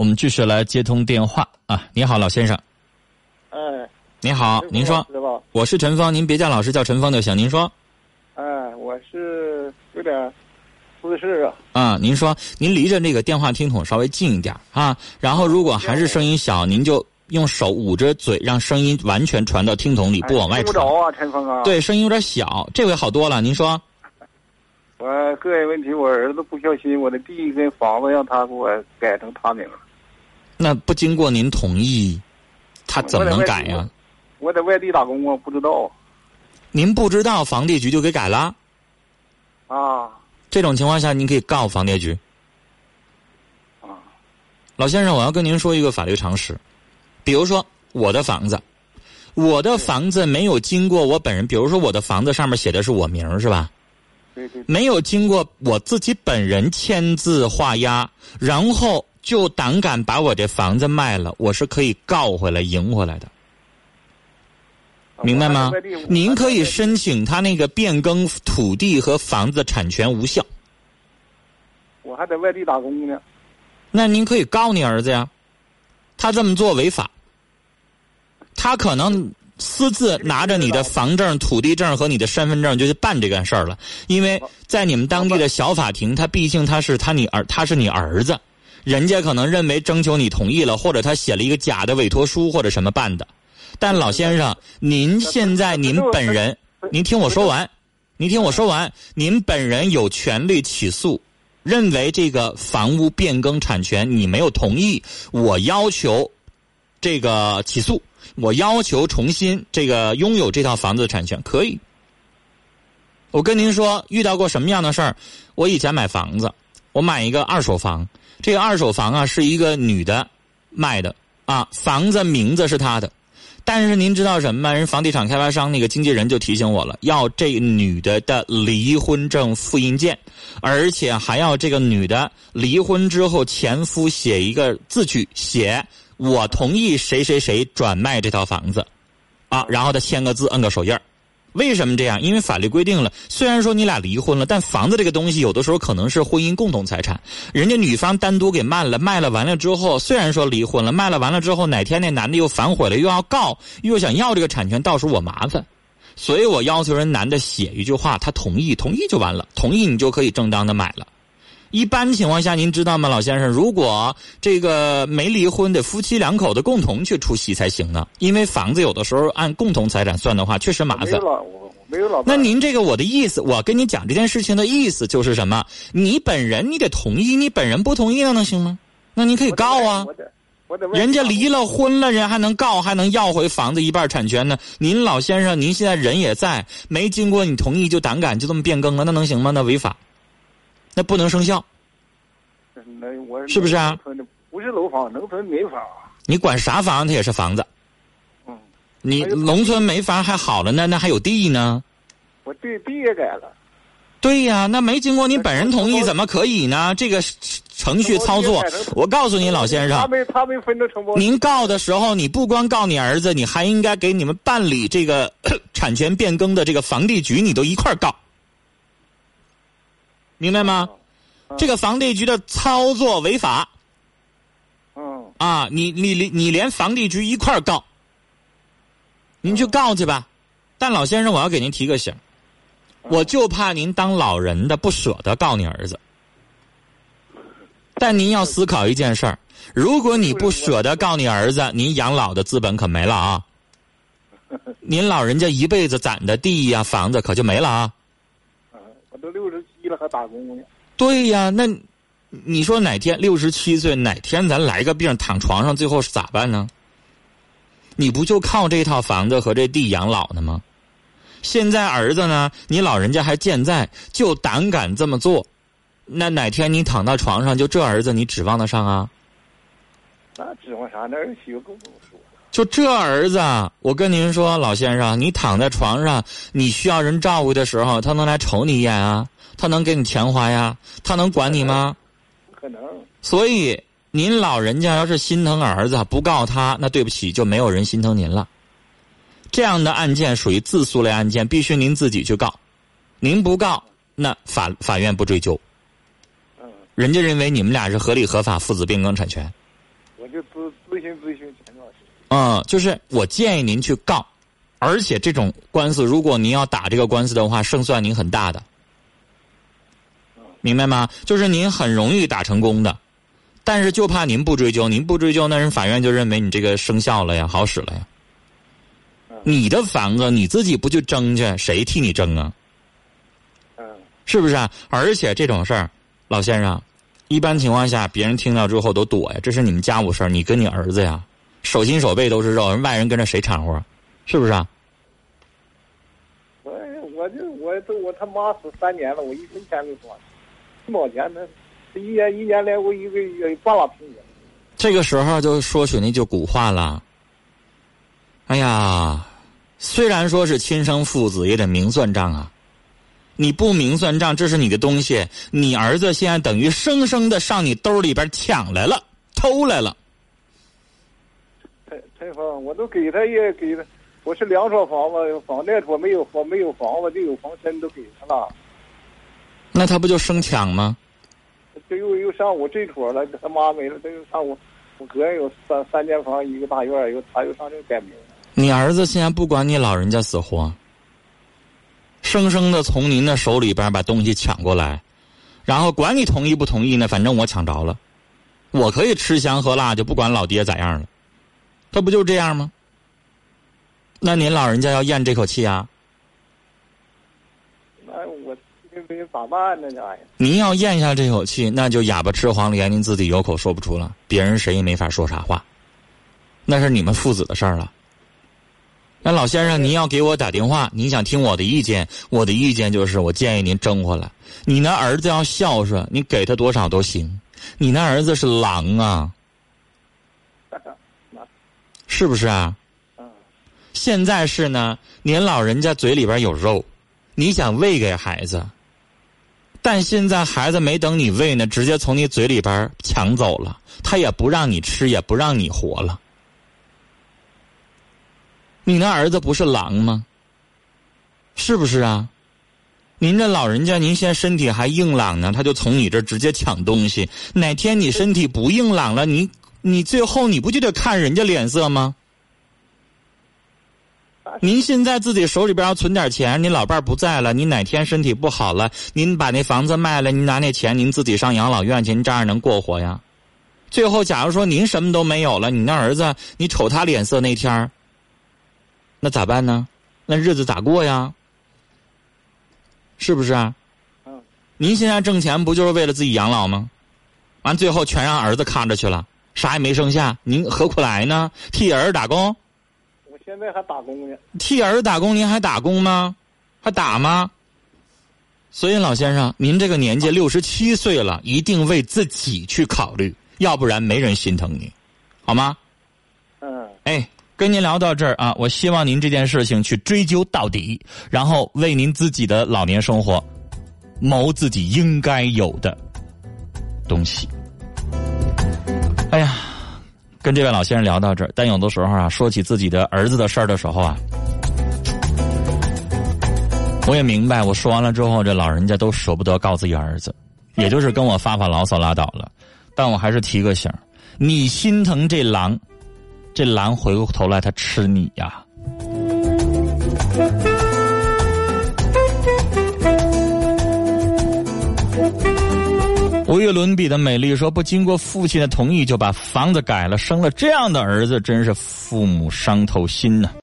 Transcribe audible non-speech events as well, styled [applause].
我们继续来接通电话啊！你好，老先生。哎，你好，您说。我是陈芳，您别叫老师，叫陈芳就行。您说。哎，我是有点私事啊。啊，您说，您离着那个电话听筒稍微近一点啊。然后，如果还是声音小，您就用手捂着嘴，让声音完全传到听筒里，不往外传。听不着啊，陈峰啊。对，声音有点小，这回好多了。您说。我个人问题，我儿子不小心，我的地跟房子让他给我改成他名了。那不经过您同意，他怎么能改呀？我在外地打工我，不知道。您不知道，房地局就给改了。啊。这种情况下，您可以告房地局。啊。老先生，我要跟您说一个法律常识，比如说我的房子，我的房子没有经过我本人，比如说我的房子上面写的是我名，是吧？没有经过我自己本人签字画押，然后就胆敢把我这房子卖了，我是可以告回来、赢回来的，明白吗？您可以申请他那个变更土地和房子产权无效。我还在外地打工呢。那您可以告你儿子呀，他这么做违法，他可能。私自拿着你的房证、土地证和你的身份证就去办这件事儿了，因为在你们当地的小法庭，他毕竟他是他你儿，他是你儿子，人家可能认为征求你同意了，或者他写了一个假的委托书或者什么办的。但老先生，您现在您本人，您听我说完，您听我说完，您本人有权利起诉，认为这个房屋变更产权你没有同意，我要求这个起诉。我要求重新这个拥有这套房子的产权，可以。我跟您说，遇到过什么样的事儿？我以前买房子，我买一个二手房，这个二手房啊是一个女的卖的啊，房子名字是她的，但是您知道什么吗？人房地产开发商那个经纪人就提醒我了，要这女的的离婚证复印件，而且还要这个女的离婚之后前夫写一个字据写。我同意谁谁谁转卖这套房子，啊，然后他签个字，摁个手印为什么这样？因为法律规定了，虽然说你俩离婚了，但房子这个东西有的时候可能是婚姻共同财产。人家女方单独给卖了，卖了完了之后，虽然说离婚了，卖了完了之后，哪天那男的又反悔了，又要告，又想要这个产权，到时候我麻烦。所以我要求人男的写一句话，他同意，同意就完了，同意你就可以正当的买了。一般情况下，您知道吗，老先生？如果这个没离婚的夫妻两口子共同去出席才行呢，因为房子有的时候按共同财产算的话，确实麻烦。没有老，没有老。那您这个我的意思，我跟你讲这件事情的意思就是什么？你本人你得同意，你本人不同意那能行吗？那您可以告啊。人家离了婚了，人还能告，还能要回房子一半产权呢。您老先生，您现在人也在，没经过你同意就胆敢就这么变更了，那能行吗？那违法。那不能生效，那我是不是啊？不是楼房，农村民房。你管啥房？它也是房子。嗯。你农村没房还好了呢，那还有地呢。我地地也改了。对呀，那没经过你本人同意，怎么可以呢？这个程序操作，我告诉你，老先生。他没他没分包。您告的时候，你不光告你儿子，你还应该给你们办理这个 [coughs] 产权变更的这个房地局，你都一块告。明白吗？这个房地局的操作违法。嗯。啊，你你你你连房地局一块儿告，您去告去吧。但老先生，我要给您提个醒，我就怕您当老人的不舍得告你儿子。但您要思考一件事儿：如果你不舍得告你儿子，您养老的资本可没了啊。[laughs] 您老人家一辈子攒的地呀、房子可就没了啊。我都六十。还打工呢？对呀，那你说哪天六十七岁，哪天咱来个病躺床上，最后是咋办呢？你不就靠这套房子和这地养老呢吗？现在儿子呢，你老人家还健在，就胆敢这么做，那哪天你躺到床上，就这儿子你指望得上啊？那指望啥？那儿媳妇更不用说。就这儿子，我跟您说，老先生，你躺在床上，你需要人照顾的时候，他能来瞅你一眼啊？他能给你钱花呀？他能管你吗？不可能。所以您老人家要是心疼儿子，不告他，那对不起，就没有人心疼您了。这样的案件属于自诉类案件，必须您自己去告。您不告，那法法院不追究。嗯人家认为你们俩是合理合法父子变更产权，我就咨咨询咨询钱老师。嗯，就是我建议您去告，而且这种官司，如果您要打这个官司的话，胜算您很大的，明白吗？就是您很容易打成功的，但是就怕您不追究，您不追究，那人法院就认为你这个生效了呀，好使了呀。你的房子你自己不去争去，谁替你争啊？嗯是不是啊？而且这种事儿，老先生，一般情况下，别人听到之后都躲呀。这是你们家务事儿，你跟你儿子呀，手心手背都是肉，人外人跟着谁掺和？是不是啊？我我就我都我他妈死三年了，我一分钱没花，一毛钱呢，这一年一年来我一个月半拉平米。这个时候就说起那句古话了。哎呀，虽然说是亲生父子，也得明算账啊。你不明算账，这是你的东西，你儿子现在等于生生的上你兜里边抢来了，偷来了。陈陈芳，我都给他也给他，我是两所房子，房贷我没有房没有房子，就有房身都给他了，那他不就生抢吗？这又又上我这坨了，他妈没了，这又上我我个人有三三间房一个大院，又他又上这改名了。你儿子现在不管你老人家死活，生生的从您的手里边把东西抢过来，然后管你同意不同意呢，反正我抢着了，我可以吃香喝辣，就不管老爹咋样了，他不就这样吗？那您老人家要咽这口气啊？那我这这咋办呢？这玩意儿，您要咽下这口气，那就哑巴吃黄连，您自己有口说不出了，别人谁也没法说啥话，那是你们父子的事儿了。那老先生，您要给我打电话，您想听我的意见，我的意见就是，我建议您争回来。你那儿子要孝顺，你给他多少都行。你那儿子是狼啊，[laughs] 是不是啊？嗯现在是呢，您老人家嘴里边有肉，你想喂给孩子，但现在孩子没等你喂呢，直接从你嘴里边抢走了，他也不让你吃，也不让你活了。你那儿子不是狼吗？是不是啊？您这老人家，您现在身体还硬朗呢，他就从你这直接抢东西。哪天你身体不硬朗了，你你最后你不就得看人家脸色吗？您现在自己手里边要存点钱，您老伴儿不在了，您哪天身体不好了，您把那房子卖了，您拿那钱您自己上养老院去，您照样能过活呀？最后，假如说您什么都没有了，你那儿子，你瞅他脸色那天儿那咋办呢？那日子咋过呀？是不是啊？嗯，您现在挣钱不就是为了自己养老吗？完最后全让儿子看着去了，啥也没剩下，您何苦来呢？替儿子打工，我现在还打工呢。替儿子打工，您还打工吗？还打吗？所以老先生，您这个年纪六十七岁了，一定为自己去考虑，要不然没人心疼你，好吗？嗯，哎，跟您聊到这儿啊，我希望您这件事情去追究到底，然后为您自己的老年生活谋自己应该有的东西。跟这位老先生聊到这儿，但有的时候啊，说起自己的儿子的事儿的时候啊，我也明白，我说完了之后，这老人家都舍不得告自己儿子，也就是跟我发发牢骚拉倒了。但我还是提个醒你心疼这狼。这狼回过头来，它吃你呀！无与伦比的美丽说：“不经过父亲的同意就把房子改了，生了这样的儿子，真是父母伤透心呐。”